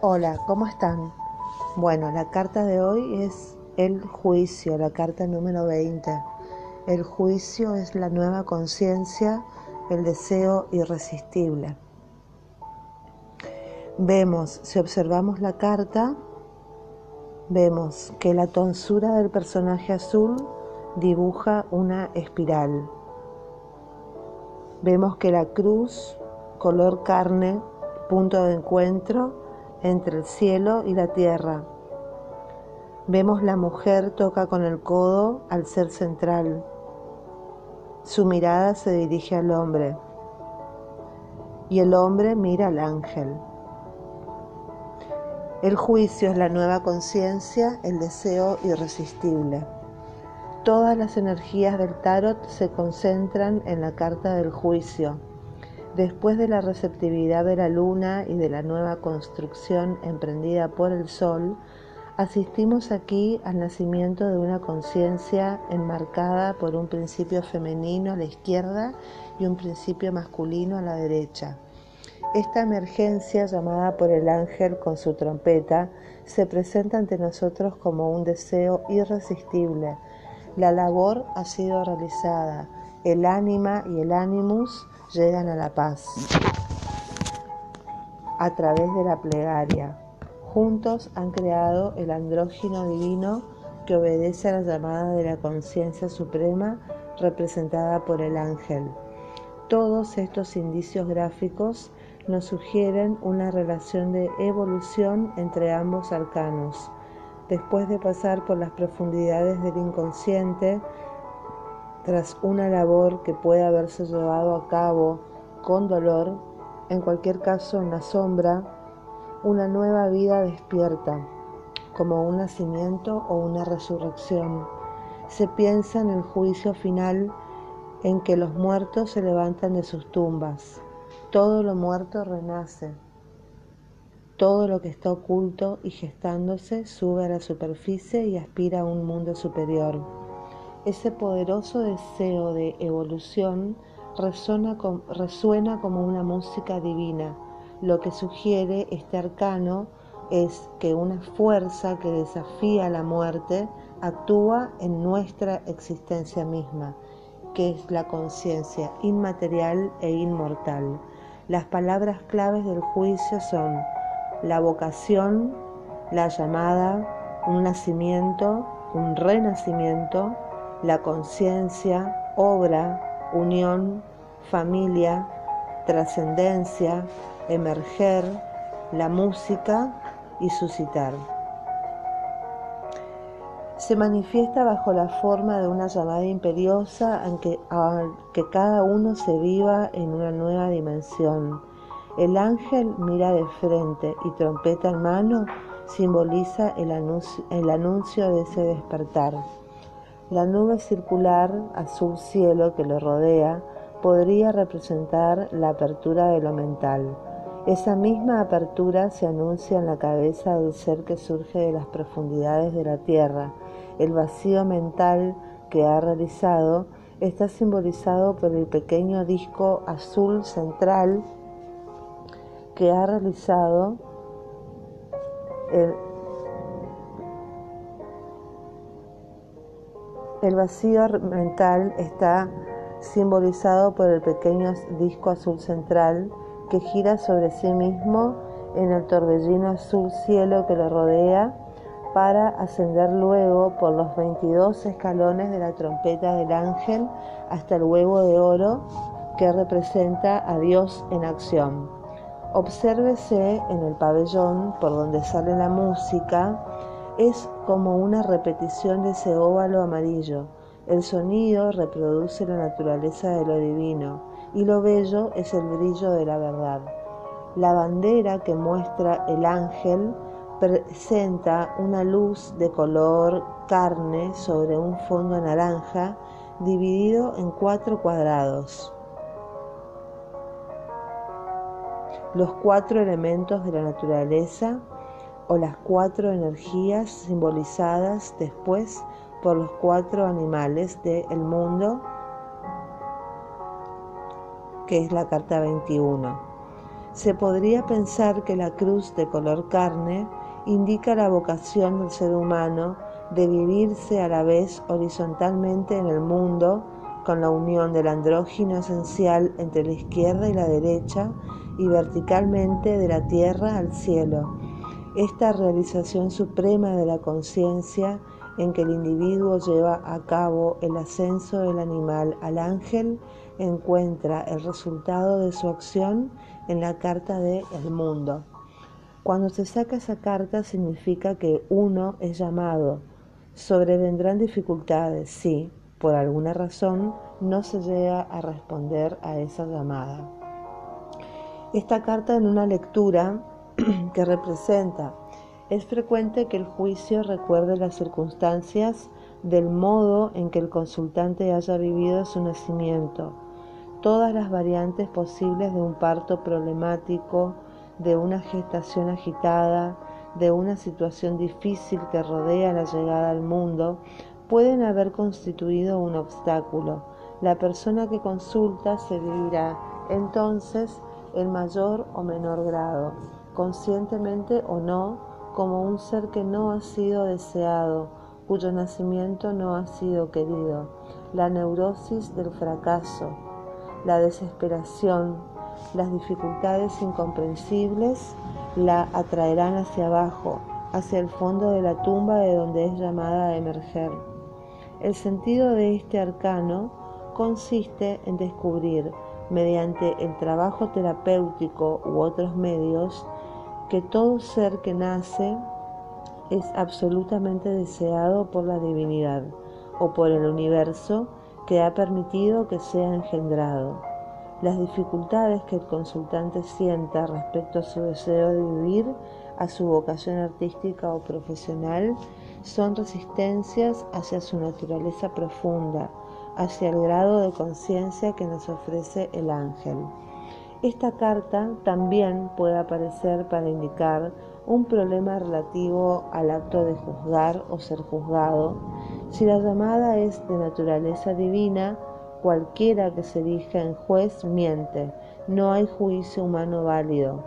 Hola, ¿cómo están? Bueno, la carta de hoy es el juicio, la carta número 20. El juicio es la nueva conciencia, el deseo irresistible. Vemos, si observamos la carta, vemos que la tonsura del personaje azul dibuja una espiral. Vemos que la cruz, color carne, punto de encuentro entre el cielo y la tierra. Vemos la mujer toca con el codo al ser central. Su mirada se dirige al hombre y el hombre mira al ángel. El juicio es la nueva conciencia, el deseo irresistible. Todas las energías del tarot se concentran en la carta del juicio. Después de la receptividad de la luna y de la nueva construcción emprendida por el sol, asistimos aquí al nacimiento de una conciencia enmarcada por un principio femenino a la izquierda y un principio masculino a la derecha. Esta emergencia llamada por el ángel con su trompeta se presenta ante nosotros como un deseo irresistible. La labor ha sido realizada, el ánima y el ánimus llegan a la paz a través de la plegaria. Juntos han creado el andrógino divino que obedece a la llamada de la conciencia suprema representada por el ángel. Todos estos indicios gráficos nos sugieren una relación de evolución entre ambos arcanos. Después de pasar por las profundidades del inconsciente, tras una labor que puede haberse llevado a cabo con dolor, en cualquier caso en la sombra, una nueva vida despierta, como un nacimiento o una resurrección. Se piensa en el juicio final en que los muertos se levantan de sus tumbas. Todo lo muerto renace. Todo lo que está oculto y gestándose sube a la superficie y aspira a un mundo superior. Ese poderoso deseo de evolución resuena, como una música divina. Lo que sugiere este arcano es que una fuerza que desafía la muerte actúa en nuestra existencia misma, que es la conciencia inmaterial e inmortal. Las palabras claves del juicio son la vocación, la llamada, un nacimiento, un renacimiento, la conciencia, obra, unión, familia, trascendencia, emerger, la música y suscitar. Se manifiesta bajo la forma de una llamada imperiosa aunque, que cada uno se viva en una nueva dimensión. El ángel mira de frente y trompeta en mano simboliza el anuncio de ese despertar. La nube circular azul cielo que lo rodea podría representar la apertura de lo mental. Esa misma apertura se anuncia en la cabeza del ser que surge de las profundidades de la tierra. El vacío mental que ha realizado está simbolizado por el pequeño disco azul central que ha realizado el, El vacío mental está simbolizado por el pequeño disco azul central que gira sobre sí mismo en el torbellino azul cielo que lo rodea para ascender luego por los 22 escalones de la trompeta del ángel hasta el huevo de oro que representa a Dios en acción. Obsérvese en el pabellón por donde sale la música es como una repetición de ese óvalo amarillo. El sonido reproduce la naturaleza de lo divino y lo bello es el brillo de la verdad. La bandera que muestra el ángel presenta una luz de color carne sobre un fondo naranja dividido en cuatro cuadrados. Los cuatro elementos de la naturaleza o las cuatro energías simbolizadas después por los cuatro animales del mundo, que es la carta 21. Se podría pensar que la cruz de color carne indica la vocación del ser humano de vivirse a la vez horizontalmente en el mundo con la unión del andrógino esencial entre la izquierda y la derecha y verticalmente de la tierra al cielo. Esta realización suprema de la conciencia en que el individuo lleva a cabo el ascenso del animal al ángel encuentra el resultado de su acción en la carta de El Mundo. Cuando se saca esa carta significa que uno es llamado. Sobrevendrán dificultades, sí, por alguna razón no se llega a responder a esa llamada. Esta carta en una lectura que representa, es frecuente que el juicio recuerde las circunstancias del modo en que el consultante haya vivido su nacimiento, todas las variantes posibles de un parto problemático, de una gestación agitada, de una situación difícil que rodea la llegada al mundo, pueden haber constituido un obstáculo. La persona que consulta se vivirá entonces en mayor o menor grado, conscientemente o no, como un ser que no ha sido deseado, cuyo nacimiento no ha sido querido. La neurosis del fracaso, la desesperación, las dificultades incomprensibles la atraerán hacia abajo, hacia el fondo de la tumba de donde es llamada a emerger. El sentido de este arcano consiste en descubrir, mediante el trabajo terapéutico u otros medios, que todo ser que nace es absolutamente deseado por la divinidad o por el universo que ha permitido que sea engendrado. Las dificultades que el consultante sienta respecto a su deseo de vivir, a su vocación artística o profesional, son resistencias hacia su naturaleza profunda, hacia el grado de conciencia que nos ofrece el ángel. Esta carta también puede aparecer para indicar un problema relativo al acto de juzgar o ser juzgado. Si la llamada es de naturaleza divina, cualquiera que se erija en juez miente, no hay juicio humano válido.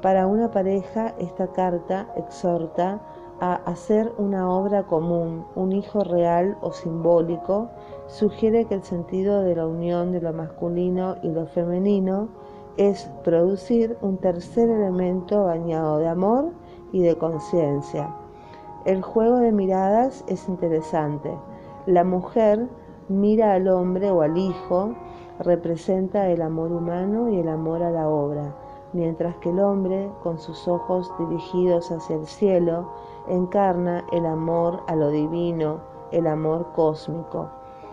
Para una pareja, esta carta exhorta a hacer una obra común, un hijo real o simbólico, sugiere que el sentido de la unión de lo masculino y lo femenino es producir un tercer elemento bañado de amor y de conciencia. El juego de miradas es interesante. La mujer mira al hombre o al hijo, representa el amor humano y el amor a la obra, mientras que el hombre, con sus ojos dirigidos hacia el cielo, encarna el amor a lo divino, el amor cósmico.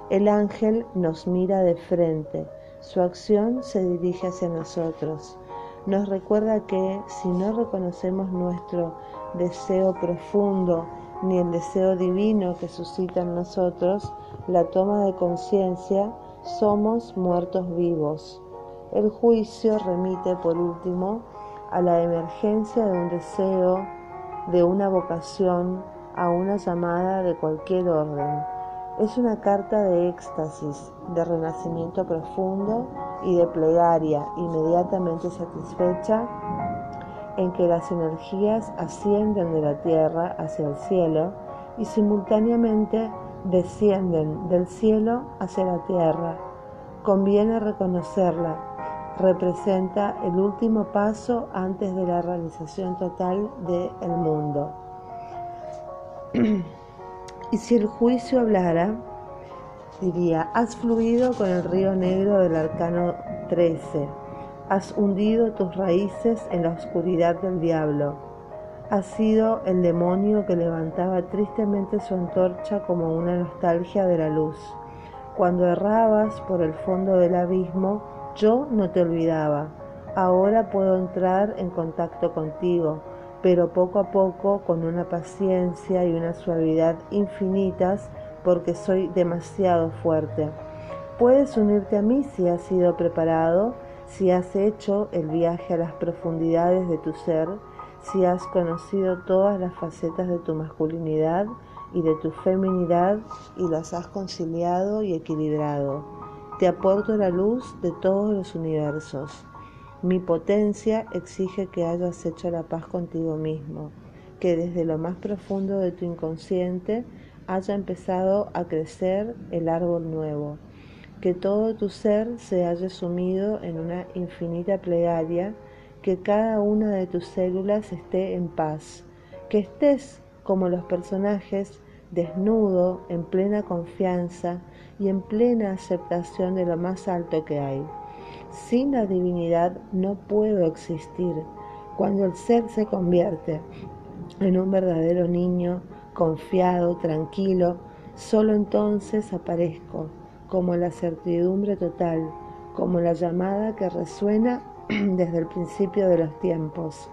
El ángel nos mira de frente, su acción se dirige hacia nosotros. Nos recuerda que si no reconocemos nuestro deseo profundo ni el deseo divino que suscita en nosotros la toma de conciencia, somos muertos vivos. El juicio remite por último a la emergencia de un deseo de una vocación a una llamada de cualquier orden. Es una carta de éxtasis, de renacimiento profundo y de plegaria inmediatamente satisfecha en que las energías ascienden de la tierra hacia el cielo y simultáneamente descienden del cielo hacia la tierra. Conviene reconocerla representa el último paso antes de la realización total del mundo. y si el juicio hablara, diría, has fluido con el río negro del arcano 13, has hundido tus raíces en la oscuridad del diablo, has sido el demonio que levantaba tristemente su antorcha como una nostalgia de la luz. Cuando errabas por el fondo del abismo, yo no te olvidaba. Ahora puedo entrar en contacto contigo, pero poco a poco, con una paciencia y una suavidad infinitas, porque soy demasiado fuerte. Puedes unirte a mí si has sido preparado, si has hecho el viaje a las profundidades de tu ser, si has conocido todas las facetas de tu masculinidad y de tu feminidad y las has conciliado y equilibrado te aporto la luz de todos los universos. Mi potencia exige que hayas hecho la paz contigo mismo, que desde lo más profundo de tu inconsciente haya empezado a crecer el árbol nuevo, que todo tu ser se haya sumido en una infinita plegaria, que cada una de tus células esté en paz, que estés como los personajes desnudo, en plena confianza y en plena aceptación de lo más alto que hay. Sin la divinidad no puedo existir. Cuando el ser se convierte en un verdadero niño, confiado, tranquilo, solo entonces aparezco como la certidumbre total, como la llamada que resuena desde el principio de los tiempos.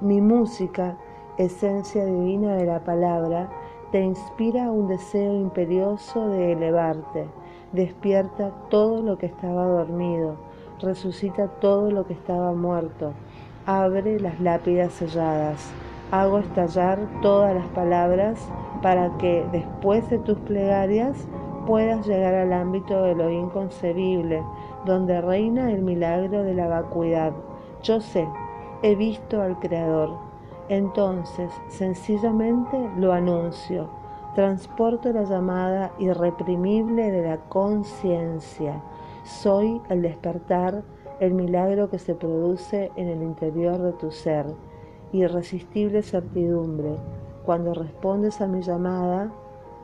Mi música, esencia divina de la palabra, te inspira un deseo imperioso de elevarte, despierta todo lo que estaba dormido, resucita todo lo que estaba muerto, abre las lápidas selladas, hago estallar todas las palabras para que después de tus plegarias puedas llegar al ámbito de lo inconcebible, donde reina el milagro de la vacuidad. Yo sé, he visto al Creador, entonces, sencillamente lo anuncio, transporto la llamada irreprimible de la conciencia. Soy el despertar, el milagro que se produce en el interior de tu ser. Irresistible certidumbre. Cuando respondes a mi llamada,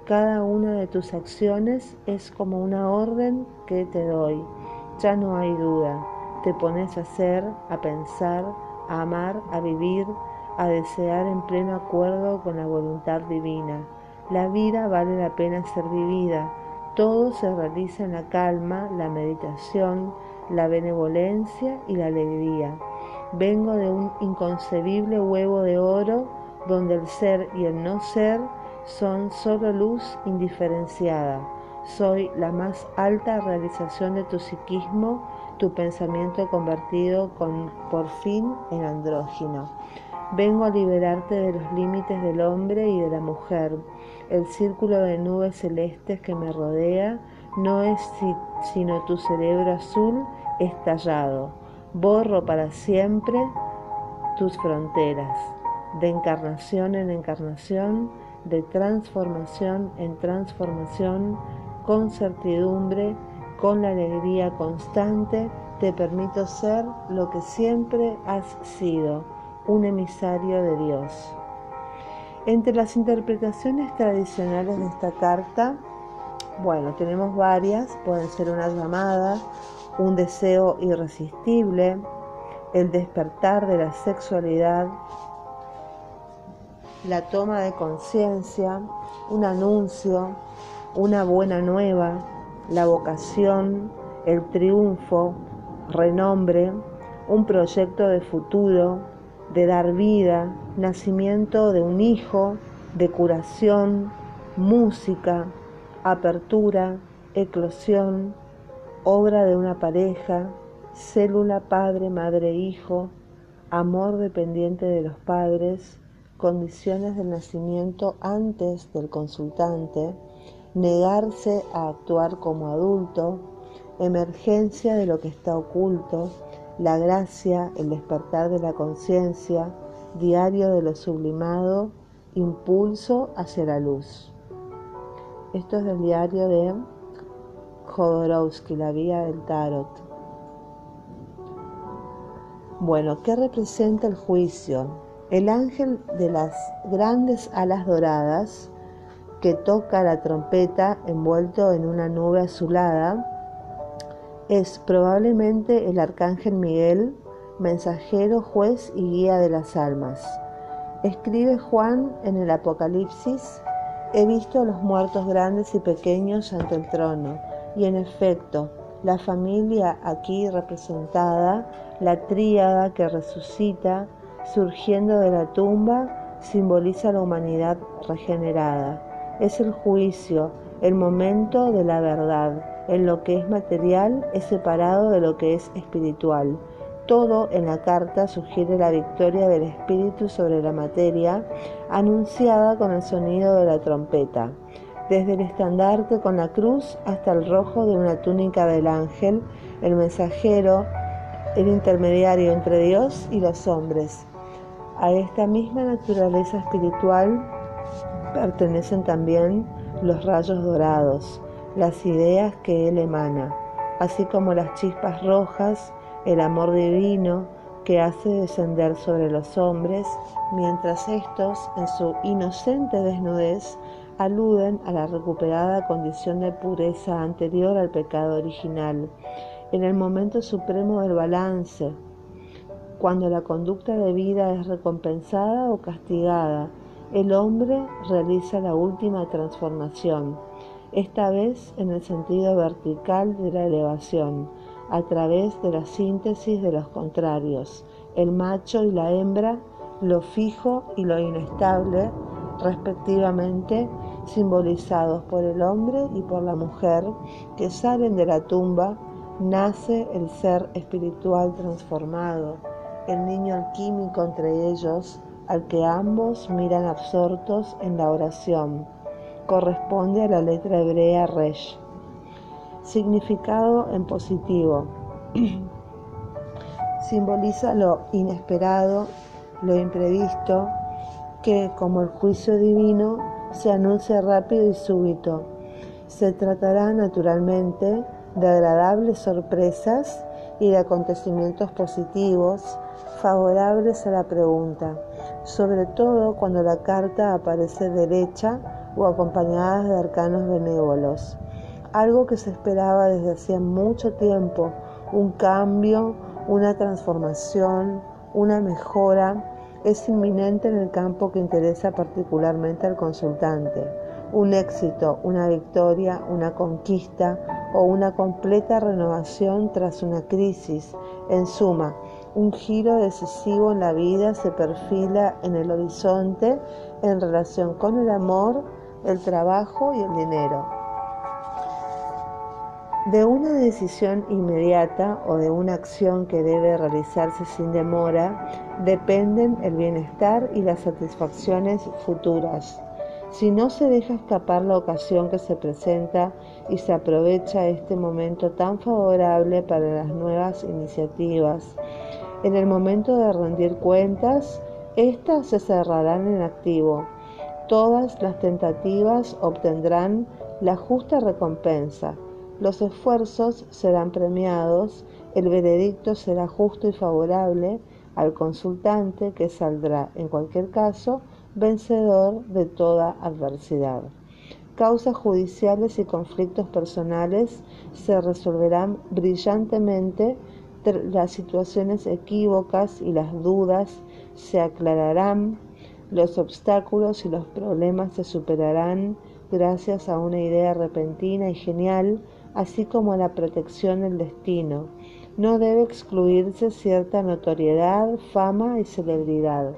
cada una de tus acciones es como una orden que te doy. Ya no hay duda. Te pones a hacer, a pensar, a amar, a vivir, a desear en pleno acuerdo con la voluntad divina. La vida vale la pena ser vivida. Todo se realiza en la calma, la meditación, la benevolencia y la alegría. Vengo de un inconcebible huevo de oro donde el ser y el no ser son solo luz indiferenciada. Soy la más alta realización de tu psiquismo, tu pensamiento convertido con, por fin en andrógino. Vengo a liberarte de los límites del hombre y de la mujer. El círculo de nubes celestes que me rodea no es sino tu cerebro azul estallado. Borro para siempre tus fronteras, de encarnación en encarnación, de transformación en transformación, con certidumbre, con la alegría constante, te permito ser lo que siempre has sido un emisario de Dios. Entre las interpretaciones tradicionales de esta carta, bueno, tenemos varias, pueden ser una llamada, un deseo irresistible, el despertar de la sexualidad, la toma de conciencia, un anuncio, una buena nueva, la vocación, el triunfo, renombre, un proyecto de futuro, de dar vida, nacimiento de un hijo, de curación, música, apertura, eclosión, obra de una pareja, célula padre, madre, hijo, amor dependiente de los padres, condiciones del nacimiento antes del consultante, negarse a actuar como adulto, emergencia de lo que está oculto, la gracia, el despertar de la conciencia, diario de lo sublimado, impulso hacia la luz. Esto es del diario de Jodorowsky, La Vía del Tarot. Bueno, ¿qué representa el juicio? El ángel de las grandes alas doradas que toca la trompeta envuelto en una nube azulada es probablemente el arcángel Miguel, mensajero, juez y guía de las almas. Escribe Juan en el Apocalipsis, he visto a los muertos grandes y pequeños ante el trono, y en efecto, la familia aquí representada, la tríada que resucita, surgiendo de la tumba, simboliza la humanidad regenerada. Es el juicio, el momento de la verdad en lo que es material es separado de lo que es espiritual. Todo en la carta sugiere la victoria del espíritu sobre la materia, anunciada con el sonido de la trompeta. Desde el estandarte con la cruz hasta el rojo de una túnica del ángel, el mensajero el intermediario entre Dios y los hombres. A esta misma naturaleza espiritual pertenecen también los rayos dorados, las ideas que Él emana, así como las chispas rojas, el amor divino que hace descender sobre los hombres, mientras estos, en su inocente desnudez, aluden a la recuperada condición de pureza anterior al pecado original, en el momento supremo del balance, cuando la conducta de vida es recompensada o castigada, el hombre realiza la última transformación esta vez en el sentido vertical de la elevación, a través de la síntesis de los contrarios, el macho y la hembra, lo fijo y lo inestable, respectivamente, simbolizados por el hombre y por la mujer, que salen de la tumba, nace el ser espiritual transformado, el niño alquímico entre ellos, al que ambos miran absortos en la oración corresponde a la letra hebrea resh. Significado en positivo. Simboliza lo inesperado, lo imprevisto, que como el juicio divino se anuncia rápido y súbito. Se tratará naturalmente de agradables sorpresas y de acontecimientos positivos favorables a la pregunta, sobre todo cuando la carta aparece derecha o acompañadas de arcanos benévolos. Algo que se esperaba desde hacía mucho tiempo, un cambio, una transformación, una mejora, es inminente en el campo que interesa particularmente al consultante. Un éxito, una victoria, una conquista o una completa renovación tras una crisis. En suma, un giro decisivo en la vida se perfila en el horizonte en relación con el amor el trabajo y el dinero. De una decisión inmediata o de una acción que debe realizarse sin demora dependen el bienestar y las satisfacciones futuras. Si no se deja escapar la ocasión que se presenta y se aprovecha este momento tan favorable para las nuevas iniciativas, en el momento de rendir cuentas, éstas se cerrarán en activo Todas las tentativas obtendrán la justa recompensa, los esfuerzos serán premiados, el veredicto será justo y favorable al consultante que saldrá, en cualquier caso, vencedor de toda adversidad. Causas judiciales y conflictos personales se resolverán brillantemente, las situaciones equívocas y las dudas se aclararán, los obstáculos y los problemas se superarán gracias a una idea repentina y genial, así como a la protección del destino. No debe excluirse cierta notoriedad, fama y celebridad.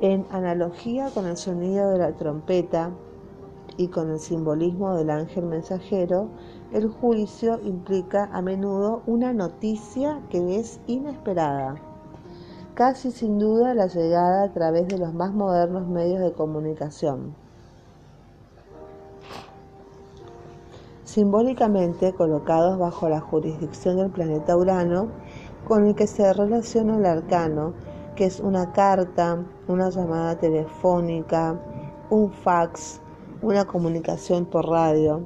En analogía con el sonido de la trompeta y con el simbolismo del ángel mensajero, el juicio implica a menudo una noticia que es inesperada casi sin duda la llegada a través de los más modernos medios de comunicación. Simbólicamente colocados bajo la jurisdicción del planeta Urano, con el que se relaciona el arcano, que es una carta, una llamada telefónica, un fax, una comunicación por radio,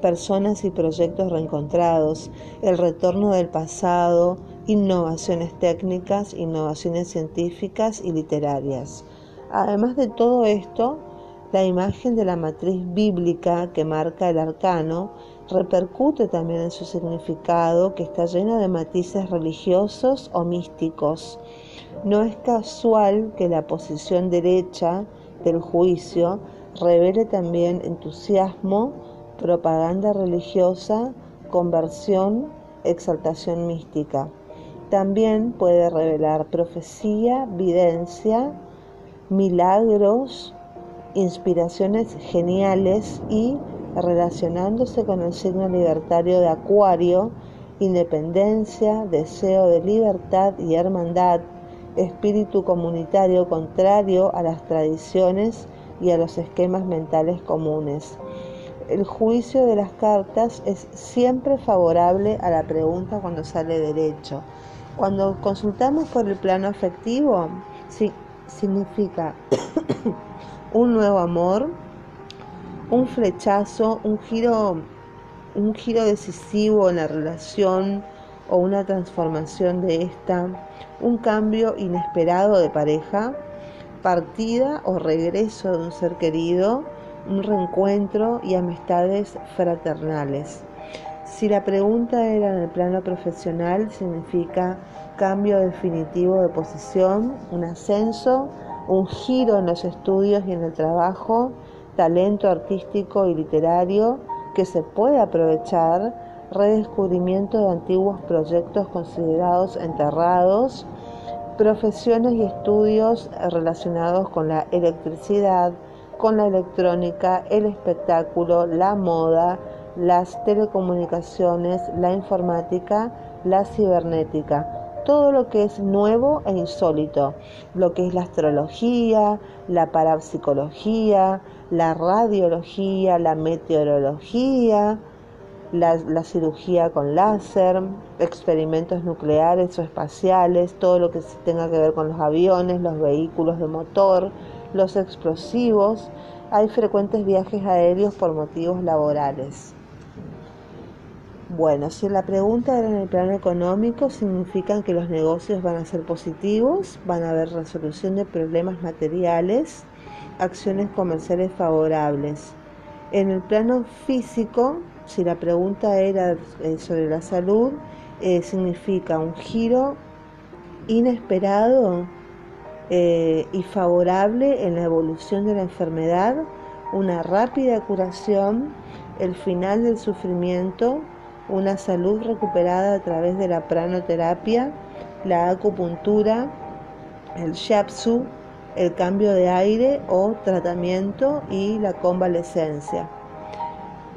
personas y proyectos reencontrados, el retorno del pasado, innovaciones técnicas, innovaciones científicas y literarias. Además de todo esto, la imagen de la matriz bíblica que marca el arcano repercute también en su significado que está lleno de matices religiosos o místicos. No es casual que la posición derecha del juicio revele también entusiasmo, propaganda religiosa, conversión, exaltación mística. También puede revelar profecía, videncia, milagros, inspiraciones geniales y relacionándose con el signo libertario de Acuario, independencia, deseo de libertad y hermandad, espíritu comunitario contrario a las tradiciones y a los esquemas mentales comunes. El juicio de las cartas es siempre favorable a la pregunta cuando sale derecho Cuando consultamos por el plano afectivo, significa un nuevo amor, un flechazo, un giro, un giro decisivo en la relación o una transformación de esta, un cambio inesperado de pareja, partida o regreso de un ser querido, un reencuentro y amistades fraternales. Si la pregunta era en el plano profesional, significa cambio definitivo de posición, un ascenso, un giro en los estudios y en el trabajo, talento artístico y literario que se puede aprovechar, redescubrimiento de antiguos proyectos considerados enterrados, profesiones y estudios relacionados con la electricidad, con la electrónica, el espectáculo, la moda, las telecomunicaciones, la informática, la cibernética, todo lo que es nuevo e insólito, lo que es la astrología, la parapsicología, la radiología, la meteorología, la, cirugía con láser, experimentos nucleares o espaciales, todo lo que tenga que ver con los aviones, los vehículos de motor, los explosivos. Hay frecuentes viajes aéreos por motivos laborales. Bueno, si la pregunta era en el plano económico, significan que los negocios van a ser positivos, van a haber resolución de problemas materiales, acciones comerciales favorables. En el plano físico, si la pregunta era eh, sobre la salud, eh, significa un giro inesperado eh, y favorable en la evolución de la enfermedad, una rápida curación, el final del sufrimiento, una salud recuperada a través de la pranoterapia, la acupuntura, el shiatsu, el cambio de aire o tratamiento y la convalescencia.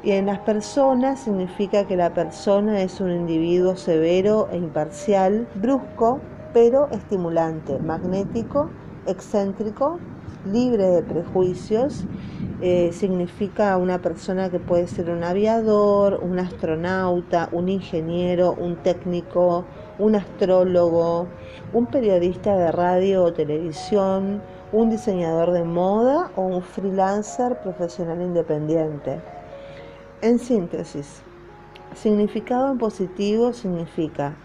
Y en las personas significa que la persona es un individuo severo e imparcial, brusco, pero estimulante, magnético, excéntrico, libre de prejuicios. Eh, significa una persona que puede ser un aviador, un astronauta, un ingeniero, un técnico, un astrólogo, un periodista de radio o televisión, un diseñador de moda o un freelancer profesional independiente. En síntesis, significado en positivo significa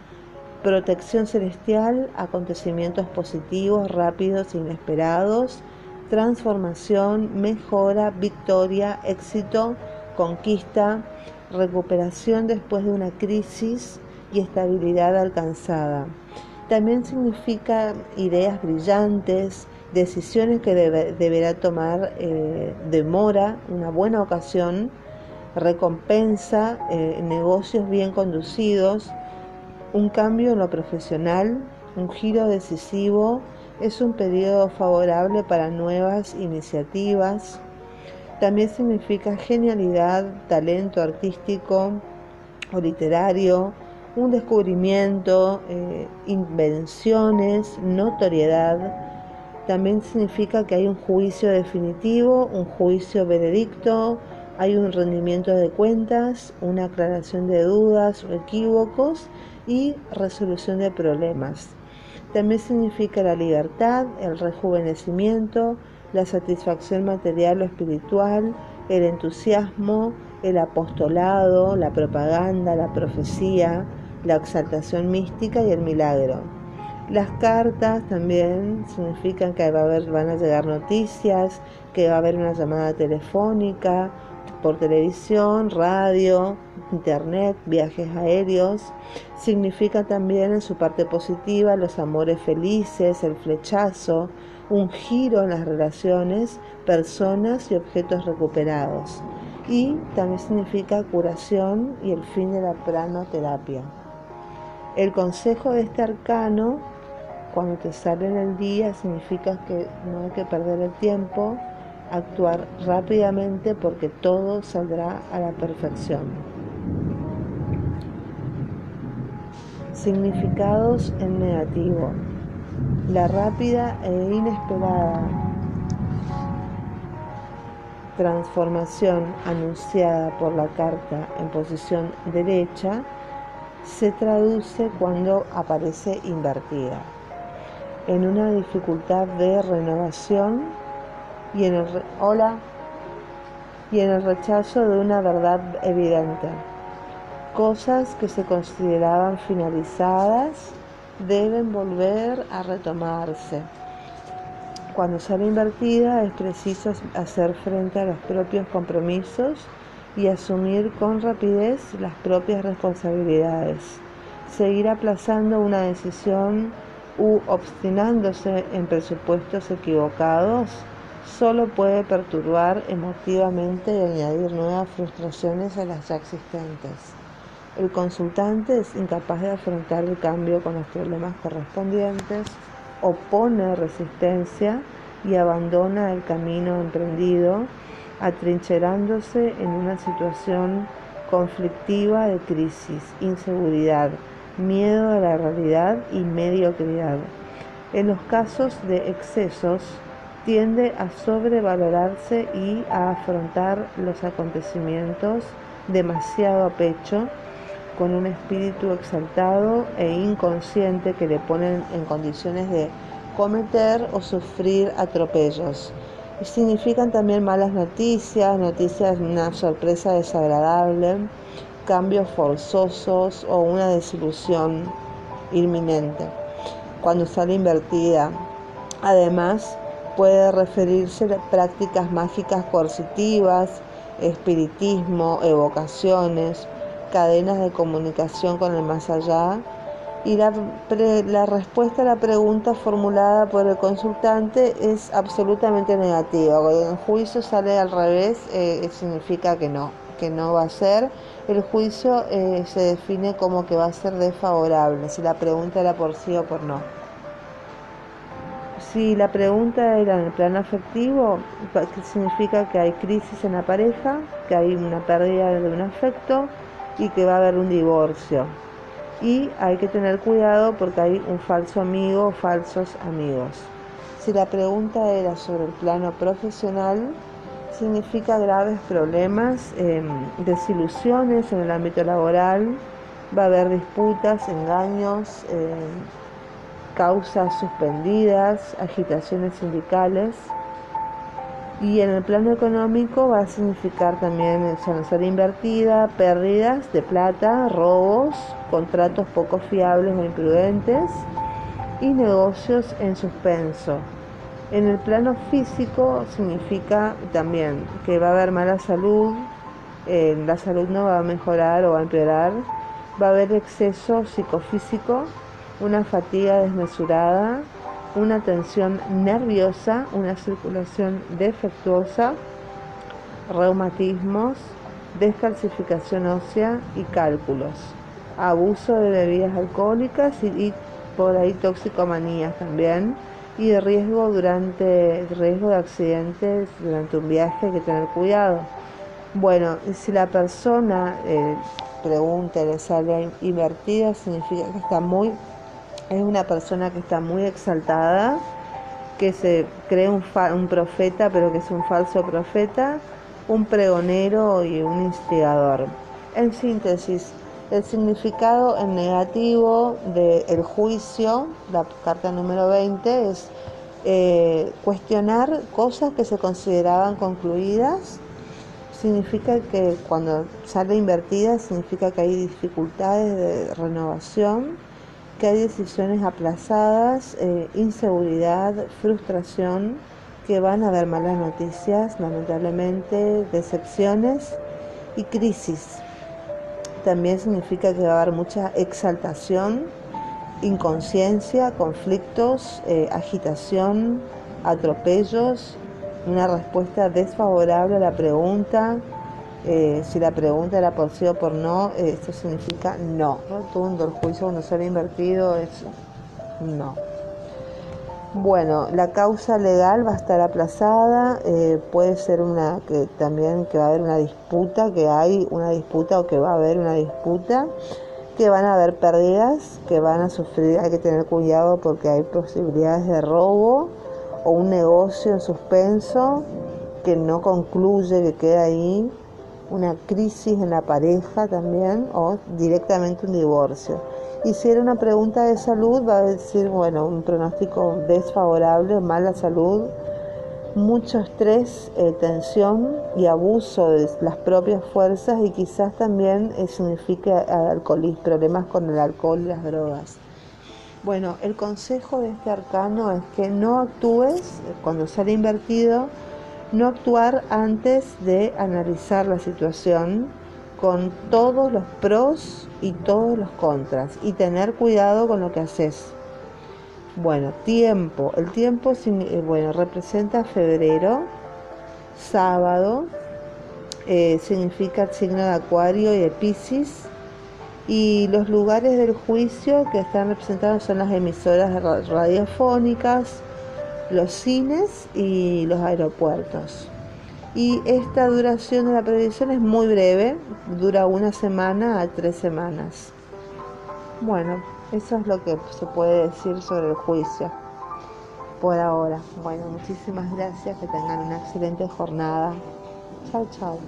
protección celestial, acontecimientos positivos, rápidos, inesperados, transformación, mejora, victoria, éxito, conquista, recuperación después de una crisis y estabilidad alcanzada. También significa ideas brillantes, decisiones que deberá tomar eh, demora, una buena ocasión, recompensa, eh, negocios bien conducidos, un cambio en lo profesional, un giro decisivo, es un periodo favorable para nuevas iniciativas. También significa genialidad, talento artístico o literario, un descubrimiento, eh, invenciones, notoriedad. También significa que hay un juicio definitivo, un juicio veredicto, hay un rendimiento de cuentas, una aclaración de dudas o equívocos y resolución de problemas. También significa la libertad, el rejuvenecimiento, la satisfacción material o espiritual, el entusiasmo, el apostolado, la propaganda, la profecía, la exaltación mística y el milagro. Las cartas también significan que va a haber, van a llegar noticias, que va a haber una llamada telefónica, por televisión, radio, internet, viajes aéreos. Significa también en su parte positiva los amores felices, el flechazo, un giro en las relaciones, personas y objetos recuperados. Y también significa curación y el fin de la pranoterapia. El consejo de este arcano, cuando te sale en el día, significa que no hay que perder el tiempo, actuar rápidamente porque todo saldrá a la perfección. Significados en negativo. La rápida e inesperada transformación anunciada por la carta en posición derecha se traduce cuando aparece invertida en una dificultad de renovación y en el, hola, y en el rechazo de una verdad evidente. Cosas que se consideraban finalizadas deben volver a retomarse. Cuando sale invertida es preciso hacer frente a los propios compromisos y asumir con rapidez las propias responsabilidades. Seguir aplazando una decisión u obstinándose en presupuestos equivocados solo puede perturbar emotivamente y añadir nuevas frustraciones a las ya existentes. El consultante es incapaz de afrontar el cambio con los problemas correspondientes, opone resistencia y abandona el camino emprendido, atrincherándose en una situación conflictiva de crisis, inseguridad, miedo a la realidad y mediocridad. En los casos de excesos, tiende a sobrevalorarse y a afrontar los acontecimientos demasiado a pecho, con un espíritu exaltado e inconsciente que le ponen en condiciones de cometer o sufrir atropellos. Significan también malas noticias, noticias una sorpresa desagradable, cambios forzosos o una desilusión inminente. Cuando sale invertida, además, puede referirse a prácticas mágicas coercitivas, espiritismo, evocaciones, cadenas de comunicación con el más allá. Y la, la, respuesta a la pregunta formulada por el consultante es absolutamente negativa. Cuando el juicio sale al revés, eh, significa que no, que no va a ser. El juicio eh, se define como que va a ser desfavorable, si la pregunta era por sí o por no. Si la pregunta era en el plano afectivo, significa que hay crisis en la pareja, que hay una pérdida de un afecto y que va a haber un divorcio. Y hay que tener cuidado porque hay un falso amigo o falsos amigos. Si la pregunta era sobre el plano profesional, significa graves problemas, em, desilusiones en el ámbito laboral, va a haber disputas, engaños. Em, causas suspendidas, agitaciones sindicales. Y en el plano económico va a significar también ser invertida, pérdidas de plata, robos, contratos poco fiables o imprudentes y negocios en suspenso. En el plano físico significa también que va a haber mala salud, eh, la salud no va a mejorar o va a empeorar, va a haber exceso psicofísico una fatiga desmesurada, una tensión nerviosa, una circulación defectuosa, reumatismos, descalcificación ósea y cálculos, abuso de bebidas alcohólicas y, por ahí toxicomanías también y de riesgo durante riesgo de accidentes durante un viaje hay que tener cuidado. Bueno, si la persona eh, pregunta le sale invertida significa que está muy es una persona que está muy exaltada, que se cree un, un profeta, pero que es un falso profeta, un pregonero y un instigador. En síntesis, el significado en negativo del juicio, la carta número 20, es eh, cuestionar cosas que se consideraban concluidas. Significa que cuando sale invertida, significa que hay dificultades de renovación que hay decisiones aplazadas, eh, inseguridad, frustración, que van a haber malas noticias, lamentablemente, decepciones y crisis. También significa que va a haber mucha exaltación, inconsciencia, conflictos, eh, agitación, atropellos, una respuesta desfavorable a la pregunta, eh, si la pregunta era por sí o por no, eh, esto significa no. Rotundo, el juicio cuando sale invertido es no. Bueno, la causa legal va a estar aplazada, eh, puede ser una que también que va a haber una disputa, que hay una disputa o que va a haber una disputa, que van a haber pérdidas, que van a sufrir, hay que tener cuidado porque hay posibilidades de robo o un negocio en suspenso que no concluye, que queda ahí una crisis en la pareja también o directamente un divorcio. Y si era una pregunta de salud, va a decir, bueno, un pronóstico desfavorable, mala salud, mucho estrés, eh, tensión y abuso de las propias fuerzas y quizás también eh, signifique alcoholismo, problemas con el alcohol y las drogas. Bueno, el consejo de este arcano es que no actúes cuando sale invertido, no actuar antes de analizar la situación con todos los pros y todos los contras y tener cuidado con lo que haces. Bueno, tiempo. El tiempo eh, bueno, representa febrero, sábado, eh, significa el signo de Acuario y de Pisces. Y los lugares del juicio que están representados son las emisoras radiofónicas, los cines y los aeropuertos. Y esta duración de la predicción es muy breve, dura una semana a tres semanas. Bueno, eso es lo que se puede decir sobre el juicio por ahora. Bueno, muchísimas gracias, que tengan una excelente jornada. Chao, chao.